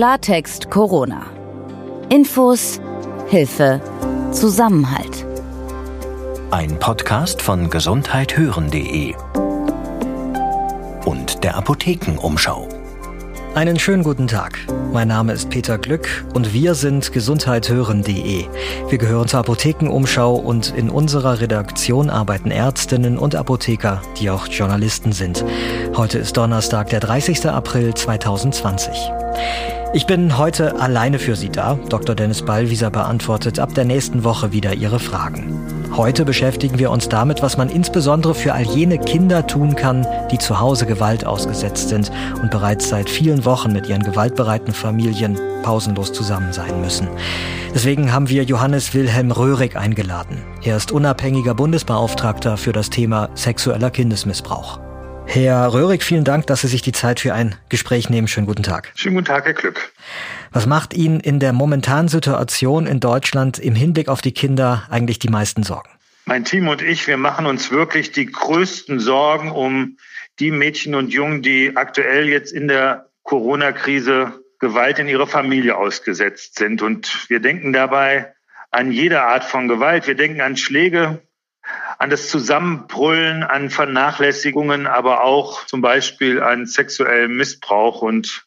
Klartext Corona. Infos, Hilfe, Zusammenhalt. Ein Podcast von gesundheithören.de und der Apothekenumschau. Einen schönen guten Tag. Mein Name ist Peter Glück und wir sind gesundheithören.de. Wir gehören zur Apothekenumschau und in unserer Redaktion arbeiten Ärztinnen und Apotheker, die auch Journalisten sind. Heute ist Donnerstag, der 30. April 2020. Ich bin heute alleine für Sie da. Dr. Dennis Ballwieser beantwortet ab der nächsten Woche wieder Ihre Fragen. Heute beschäftigen wir uns damit, was man insbesondere für all jene Kinder tun kann, die zu Hause Gewalt ausgesetzt sind und bereits seit vielen Wochen mit ihren gewaltbereiten Familien pausenlos zusammen sein müssen. Deswegen haben wir Johannes Wilhelm Röhrig eingeladen. Er ist unabhängiger Bundesbeauftragter für das Thema sexueller Kindesmissbrauch. Herr Röhrig, vielen Dank, dass Sie sich die Zeit für ein Gespräch nehmen. Schönen guten Tag. Schönen guten Tag, Herr Glück. Was macht Ihnen in der momentanen Situation in Deutschland im Hinblick auf die Kinder eigentlich die meisten Sorgen? Mein Team und ich, wir machen uns wirklich die größten Sorgen um die Mädchen und Jungen, die aktuell jetzt in der Corona-Krise Gewalt in ihrer Familie ausgesetzt sind. Und wir denken dabei an jede Art von Gewalt. Wir denken an Schläge, an das Zusammenbrüllen, an Vernachlässigungen, aber auch zum Beispiel an sexuellem Missbrauch. Und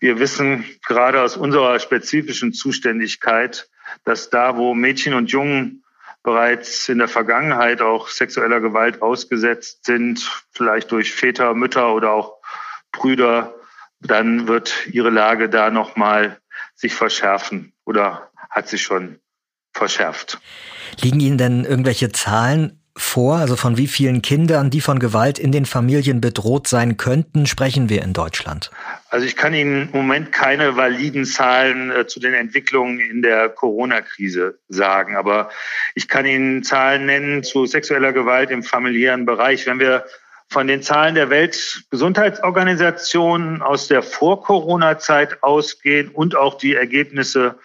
wir wissen gerade aus unserer spezifischen Zuständigkeit, dass da, wo Mädchen und Jungen bereits in der Vergangenheit auch sexueller Gewalt ausgesetzt sind, vielleicht durch Väter, Mütter oder auch Brüder, dann wird ihre Lage da nochmal sich verschärfen oder hat sich schon verschärft. Liegen Ihnen denn irgendwelche Zahlen vor? Also von wie vielen Kindern, die von Gewalt in den Familien bedroht sein könnten, sprechen wir in Deutschland? Also ich kann Ihnen im Moment keine validen Zahlen äh, zu den Entwicklungen in der Corona-Krise sagen, aber ich kann Ihnen Zahlen nennen zu sexueller Gewalt im familiären Bereich. Wenn wir von den Zahlen der Weltgesundheitsorganisation aus der Vor-Corona-Zeit ausgehen und auch die Ergebnisse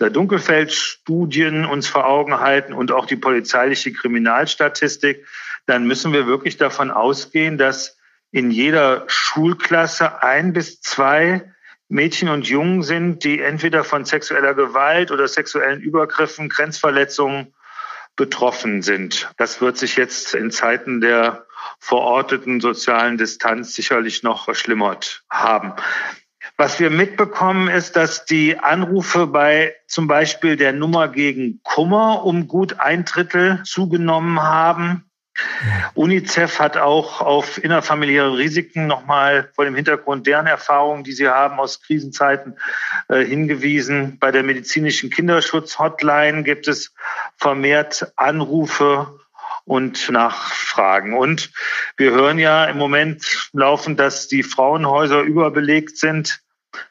der Dunkelfeldstudien uns vor Augen halten und auch die polizeiliche Kriminalstatistik, dann müssen wir wirklich davon ausgehen, dass in jeder Schulklasse ein bis zwei Mädchen und Jungen sind, die entweder von sexueller Gewalt oder sexuellen Übergriffen, Grenzverletzungen betroffen sind. Das wird sich jetzt in Zeiten der verorteten sozialen Distanz sicherlich noch verschlimmert haben. Was wir mitbekommen ist, dass die Anrufe bei zum Beispiel der Nummer gegen Kummer um gut ein Drittel zugenommen haben. UNICEF hat auch auf innerfamiliäre Risiken nochmal vor dem Hintergrund deren Erfahrungen, die sie haben aus Krisenzeiten, äh, hingewiesen. Bei der medizinischen Kinderschutz-Hotline gibt es vermehrt Anrufe und Nachfragen. Und wir hören ja im Moment laufend, dass die Frauenhäuser überbelegt sind.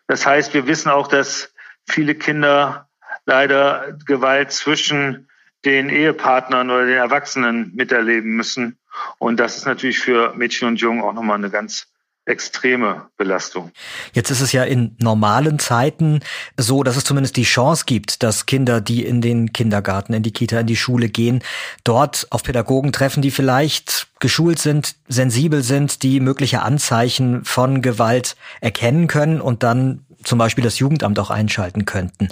Das heißt, wir wissen auch, dass viele Kinder leider Gewalt zwischen den Ehepartnern oder den Erwachsenen miterleben müssen. Und das ist natürlich für Mädchen und Jungen auch nochmal eine ganz extreme Belastung. Jetzt ist es ja in normalen Zeiten so, dass es zumindest die Chance gibt, dass Kinder, die in den Kindergarten, in die Kita, in die Schule gehen, dort auf Pädagogen treffen, die vielleicht geschult sind, sensibel sind, die mögliche Anzeichen von Gewalt erkennen können und dann zum Beispiel das Jugendamt auch einschalten könnten.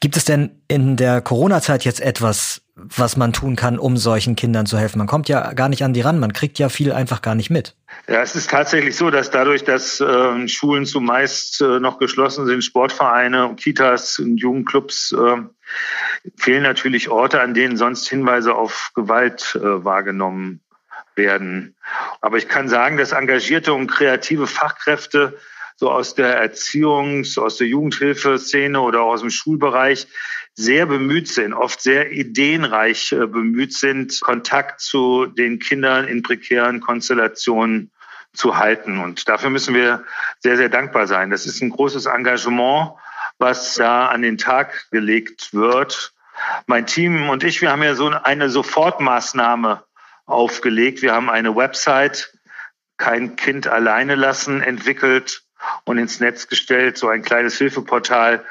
Gibt es denn in der Corona-Zeit jetzt etwas, was man tun kann, um solchen Kindern zu helfen? Man kommt ja gar nicht an die ran, man kriegt ja viel einfach gar nicht mit. Ja, es ist tatsächlich so, dass dadurch, dass äh, Schulen zumeist äh, noch geschlossen sind, Sportvereine, Kitas und Jugendclubs, äh, fehlen natürlich Orte, an denen sonst Hinweise auf Gewalt äh, wahrgenommen werden. Aber ich kann sagen, dass engagierte und kreative Fachkräfte so aus der Erziehungs-, aus der Jugendhilfeszene oder aus dem Schulbereich sehr bemüht sind, oft sehr ideenreich äh, bemüht sind, Kontakt zu den Kindern in prekären Konstellationen zu halten. Und dafür müssen wir sehr, sehr dankbar sein. Das ist ein großes Engagement, was da an den Tag gelegt wird. Mein Team und ich, wir haben ja so eine Sofortmaßnahme aufgelegt. Wir haben eine Website, kein Kind alleine lassen, entwickelt und ins Netz gestellt, so ein kleines Hilfeportal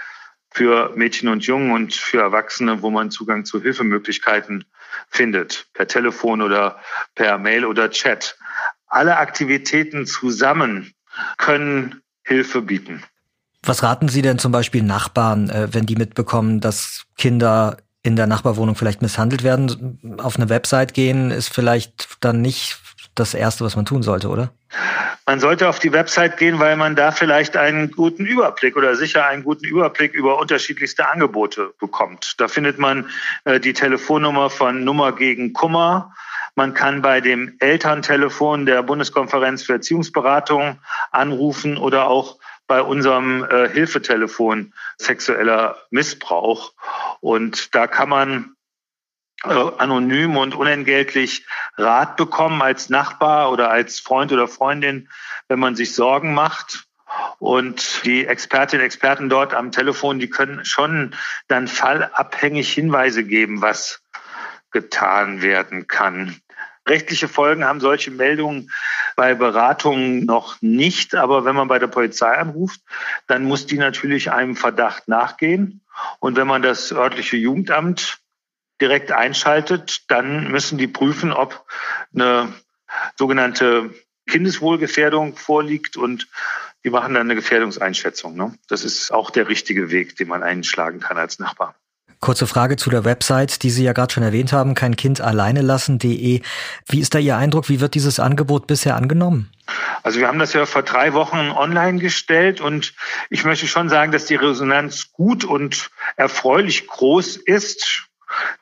für Mädchen und Jungen und für Erwachsene, wo man Zugang zu Hilfemöglichkeiten findet, per Telefon oder per Mail oder Chat. Alle Aktivitäten zusammen können Hilfe bieten. Was raten Sie denn zum Beispiel Nachbarn, äh, wenn die mitbekommen, dass Kinder in der Nachbarwohnung vielleicht misshandelt werden? Auf eine Website gehen ist vielleicht dann nicht das Erste, was man tun sollte, oder? Man sollte auf die Website gehen, weil man da vielleicht einen guten Überblick oder sicher einen guten Überblick über unterschiedlichste Angebote bekommt. Da findet man äh, die Telefonnummer von Nummer gegen Kummer. Man kann bei dem Elterntelefon der Bundeskonferenz für Erziehungsberatung anrufen oder auch bei unserem äh, Hilfetelefon sexueller Missbrauch. Und da kann man anonym und unentgeltlich Rat bekommen als Nachbar oder als Freund oder Freundin, wenn man sich Sorgen macht. Und die Expertinnen und Experten dort am Telefon, die können schon dann fallabhängig Hinweise geben, was getan werden kann. Rechtliche Folgen haben solche Meldungen bei Beratungen noch nicht, aber wenn man bei der Polizei anruft, dann muss die natürlich einem Verdacht nachgehen. Und wenn man das örtliche Jugendamt direkt einschaltet, dann müssen die prüfen, ob eine sogenannte Kindeswohlgefährdung vorliegt und die machen dann eine Gefährdungseinschätzung. Ne? Das ist auch der richtige Weg, den man einschlagen kann als Nachbar. Kurze Frage zu der Website, die Sie ja gerade schon erwähnt haben, kein Kind alleine lassen.de. Wie ist da Ihr Eindruck? Wie wird dieses Angebot bisher angenommen? Also wir haben das ja vor drei Wochen online gestellt und ich möchte schon sagen, dass die Resonanz gut und erfreulich groß ist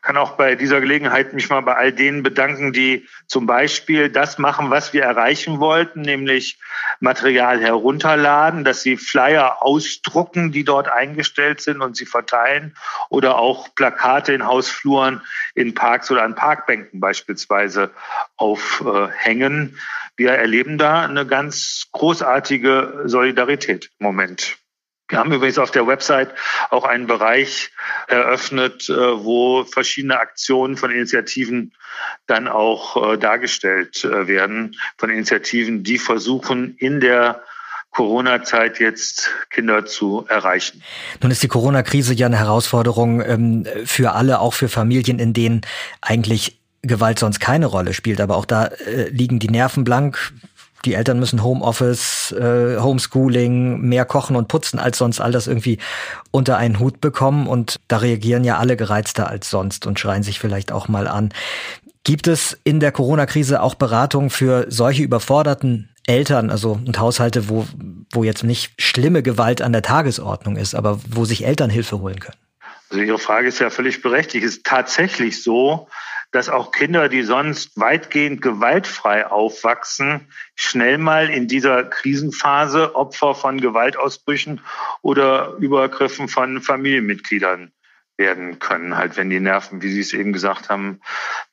kann auch bei dieser Gelegenheit mich mal bei all denen bedanken, die zum Beispiel das machen, was wir erreichen wollten, nämlich Material herunterladen, dass sie Flyer ausdrucken, die dort eingestellt sind und sie verteilen oder auch Plakate in Hausfluren, in Parks oder an Parkbänken beispielsweise aufhängen. Wir erleben da eine ganz großartige Solidarität im Moment. Wir haben übrigens auf der Website auch einen Bereich eröffnet, äh, wo verschiedene Aktionen von Initiativen dann auch äh, dargestellt äh, werden, von Initiativen, die versuchen, in der Corona-Zeit jetzt Kinder zu erreichen. Nun ist die Corona-Krise ja eine Herausforderung ähm, für alle, auch für Familien, in denen eigentlich Gewalt sonst keine Rolle spielt. Aber auch da liegen die Nerven blank die Eltern müssen Homeoffice, äh, Homeschooling, mehr kochen und putzen als sonst all das irgendwie unter einen Hut bekommen und da reagieren ja alle gereizter als sonst und schreien sich vielleicht auch mal an. Gibt es in der Corona-Krise auch Beratung für solche überforderten Eltern, also und Haushalte, wo, wo jetzt nicht schlimme Gewalt an der Tagesordnung ist, aber wo sich Eltern Hilfe holen können? Also Ihre Frage ist ja völlig berechtigt. Ist tatsächlich so, dass auch Kinder, die sonst weitgehend gewaltfrei aufwachsen, schnell mal in dieser Krisenphase Opfer von Gewaltausbrüchen oder Übergriffen von Familienmitgliedern werden können, halt wenn die Nerven, wie Sie es eben gesagt haben,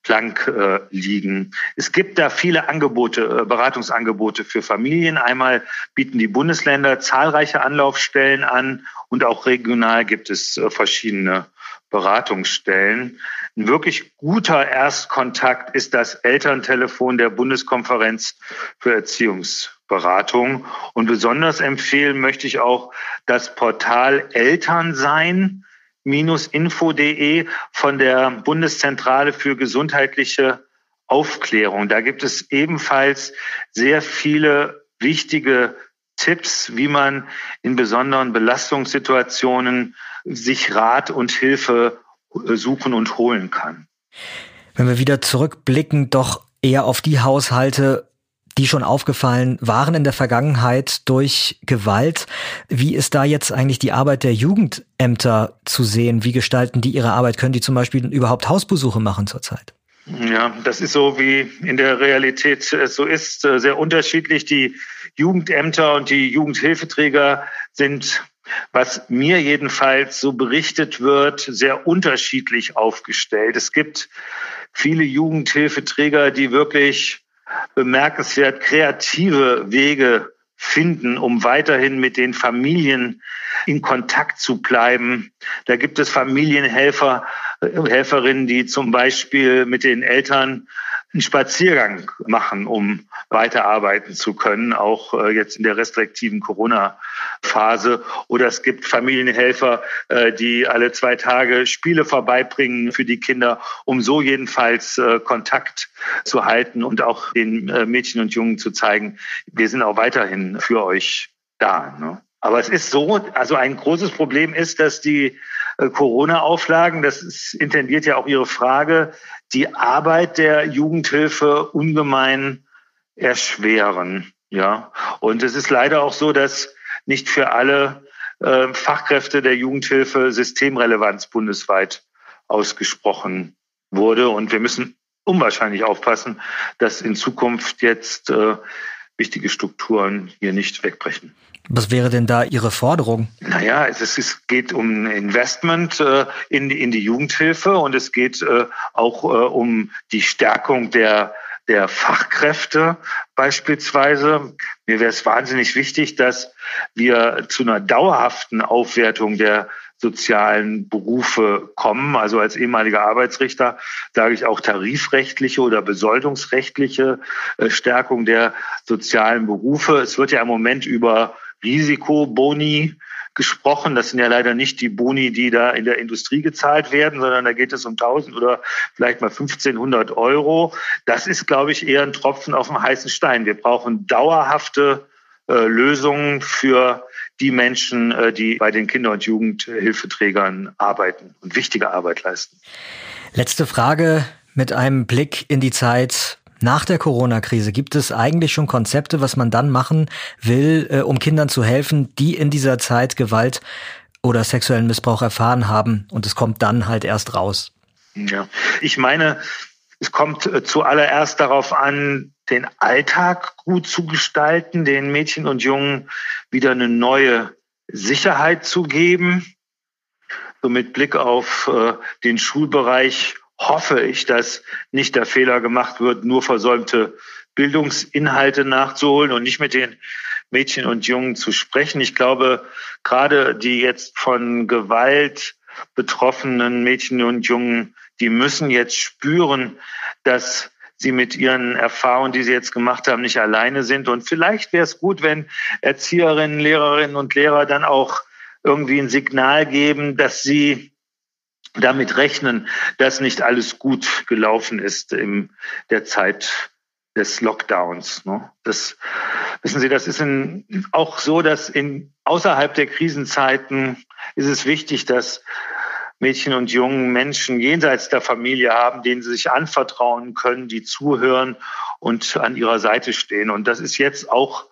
blank äh, liegen. Es gibt da viele Angebote, äh, Beratungsangebote für Familien. Einmal bieten die Bundesländer zahlreiche Anlaufstellen an und auch regional gibt es äh, verschiedene Beratungsstellen. Ein wirklich guter Erstkontakt ist das Elterntelefon der Bundeskonferenz für Erziehungsberatung. Und besonders empfehlen möchte ich auch das Portal Elternsein info.de von der Bundeszentrale für gesundheitliche Aufklärung. Da gibt es ebenfalls sehr viele wichtige Tipps, wie man in besonderen Belastungssituationen sich Rat und Hilfe suchen und holen kann. Wenn wir wieder zurückblicken, doch eher auf die Haushalte, die schon aufgefallen waren in der Vergangenheit durch Gewalt. Wie ist da jetzt eigentlich die Arbeit der Jugendämter zu sehen? Wie gestalten die ihre Arbeit? Können die zum Beispiel überhaupt Hausbesuche machen zurzeit? Ja, das ist so, wie in der Realität es so ist, äh, sehr unterschiedlich. Die Jugendämter und die Jugendhilfeträger sind was mir jedenfalls so berichtet wird, sehr unterschiedlich aufgestellt. Es gibt viele Jugendhilfeträger, die wirklich bemerkenswert kreative Wege finden, um weiterhin mit den Familien in Kontakt zu bleiben. Da gibt es Familienhelfer, Helferinnen, die zum Beispiel mit den Eltern einen Spaziergang machen, um weiterarbeiten zu können, auch äh, jetzt in der restriktiven Corona-Phase. Oder es gibt Familienhelfer, äh, die alle zwei Tage Spiele vorbeibringen für die Kinder, um so jedenfalls äh, Kontakt zu halten und auch den Mädchen und Jungen zu zeigen, wir sind auch weiterhin für euch da. Ne? Aber es ist so, also ein großes Problem ist, dass die Corona-Auflagen, das ist, intendiert ja auch Ihre Frage, die Arbeit der Jugendhilfe ungemein erschweren. Ja, und es ist leider auch so, dass nicht für alle äh, Fachkräfte der Jugendhilfe Systemrelevanz bundesweit ausgesprochen wurde. Und wir müssen unwahrscheinlich aufpassen, dass in Zukunft jetzt äh, wichtige Strukturen hier nicht wegbrechen. Was wäre denn da Ihre Forderung? Naja, es, ist, es geht um Investment äh, in, in die Jugendhilfe und es geht äh, auch äh, um die Stärkung der der Fachkräfte beispielsweise. Mir wäre es wahnsinnig wichtig, dass wir zu einer dauerhaften Aufwertung der sozialen Berufe kommen. Also als ehemaliger Arbeitsrichter sage ich auch tarifrechtliche oder besoldungsrechtliche äh, Stärkung der sozialen Berufe. Es wird ja im Moment über Risikoboni gesprochen. Das sind ja leider nicht die Boni, die da in der Industrie gezahlt werden, sondern da geht es um 1000 oder vielleicht mal 1500 Euro. Das ist, glaube ich, eher ein Tropfen auf dem heißen Stein. Wir brauchen dauerhafte äh, Lösungen für die Menschen, äh, die bei den Kinder- und Jugendhilfeträgern arbeiten und wichtige Arbeit leisten. Letzte Frage mit einem Blick in die Zeit nach der Corona-Krise. Gibt es eigentlich schon Konzepte, was man dann machen will, äh, um Kindern zu helfen, die in dieser Zeit Gewalt oder sexuellen Missbrauch erfahren haben und es kommt dann halt erst raus? Ja, ich meine, es kommt äh, zuallererst darauf an, den Alltag gut zu gestalten, den Mädchen und Jungen wieder eine neue Sicherheit zu geben. So mit Blick auf äh, den Schulbereich hoffe ich, dass nicht der Fehler gemacht wird, nur versäumte Bildungsinhalte nachzuholen und nicht mit den Mädchen und Jungen zu sprechen. Ich glaube, gerade die jetzt von Gewalt betroffenen Mädchen und Jungen, die müssen jetzt spüren, dass sie mit ihren Erfahrungen, die sie jetzt gemacht haben, nicht alleine sind. Und vielleicht wäre es gut, wenn Erzieherinnen, Lehrerinnen und Lehrer dann auch irgendwie ein Signal geben, dass sie damit rechnen, dass nicht alles gut gelaufen ist in der Zeit des Lockdowns. Ne? Das wissen Sie, das ist in, auch so, dass in außerhalb der Krisenzeiten ist es wichtig, dass Mädchen und jungen Menschen jenseits der Familie haben, denen sie sich anvertrauen können, die zuhören und an ihrer Seite stehen. Und das ist jetzt auch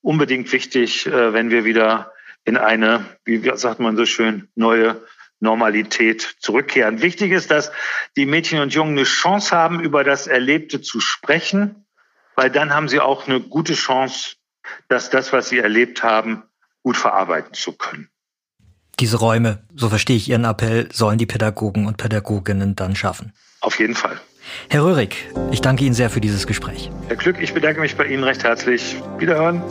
unbedingt wichtig, äh, wenn wir wieder in eine, wie sagt man so schön, neue Normalität zurückkehren. Wichtig ist, dass die Mädchen und Jungen eine Chance haben, über das Erlebte zu sprechen, weil dann haben sie auch eine gute Chance, dass das, was sie erlebt haben, gut verarbeiten zu können. Diese Räume, so verstehe ich Ihren Appell, sollen die Pädagogen und Pädagoginnen dann schaffen. Auf jeden Fall. Herr Röhrig, ich danke Ihnen sehr für dieses Gespräch. Herr Glück, ich bedanke mich bei Ihnen recht herzlich. Wiederhören.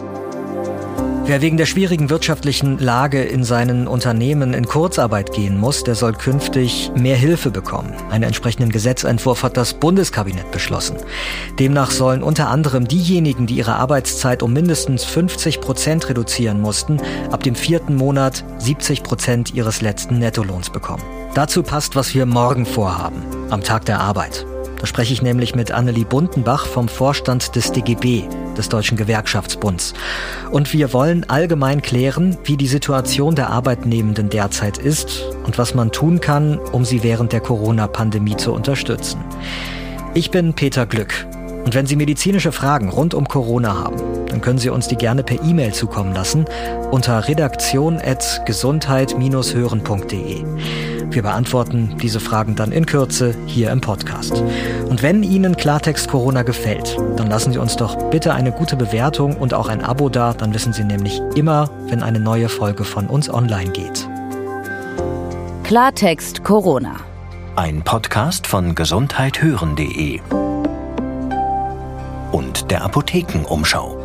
Wer wegen der schwierigen wirtschaftlichen Lage in seinen Unternehmen in Kurzarbeit gehen muss, der soll künftig mehr Hilfe bekommen. Einen entsprechenden Gesetzentwurf hat das Bundeskabinett beschlossen. Demnach sollen unter anderem diejenigen, die ihre Arbeitszeit um mindestens 50 Prozent reduzieren mussten, ab dem vierten Monat 70 Prozent ihres letzten Nettolohns bekommen. Dazu passt, was wir morgen vorhaben, am Tag der Arbeit. Da spreche ich nämlich mit Annelie Bundenbach vom Vorstand des DGB, des Deutschen Gewerkschaftsbunds. Und wir wollen allgemein klären, wie die Situation der Arbeitnehmenden derzeit ist und was man tun kann, um sie während der Corona-Pandemie zu unterstützen. Ich bin Peter Glück. Und wenn Sie medizinische Fragen rund um Corona haben, dann können Sie uns die gerne per E-Mail zukommen lassen unter redaktion.gesundheit-hören.de. Wir beantworten diese Fragen dann in Kürze hier im Podcast. Und wenn Ihnen Klartext Corona gefällt, dann lassen Sie uns doch bitte eine gute Bewertung und auch ein Abo da, dann wissen Sie nämlich immer, wenn eine neue Folge von uns online geht. Klartext Corona. Ein Podcast von gesundheithören.de und der Apothekenumschau.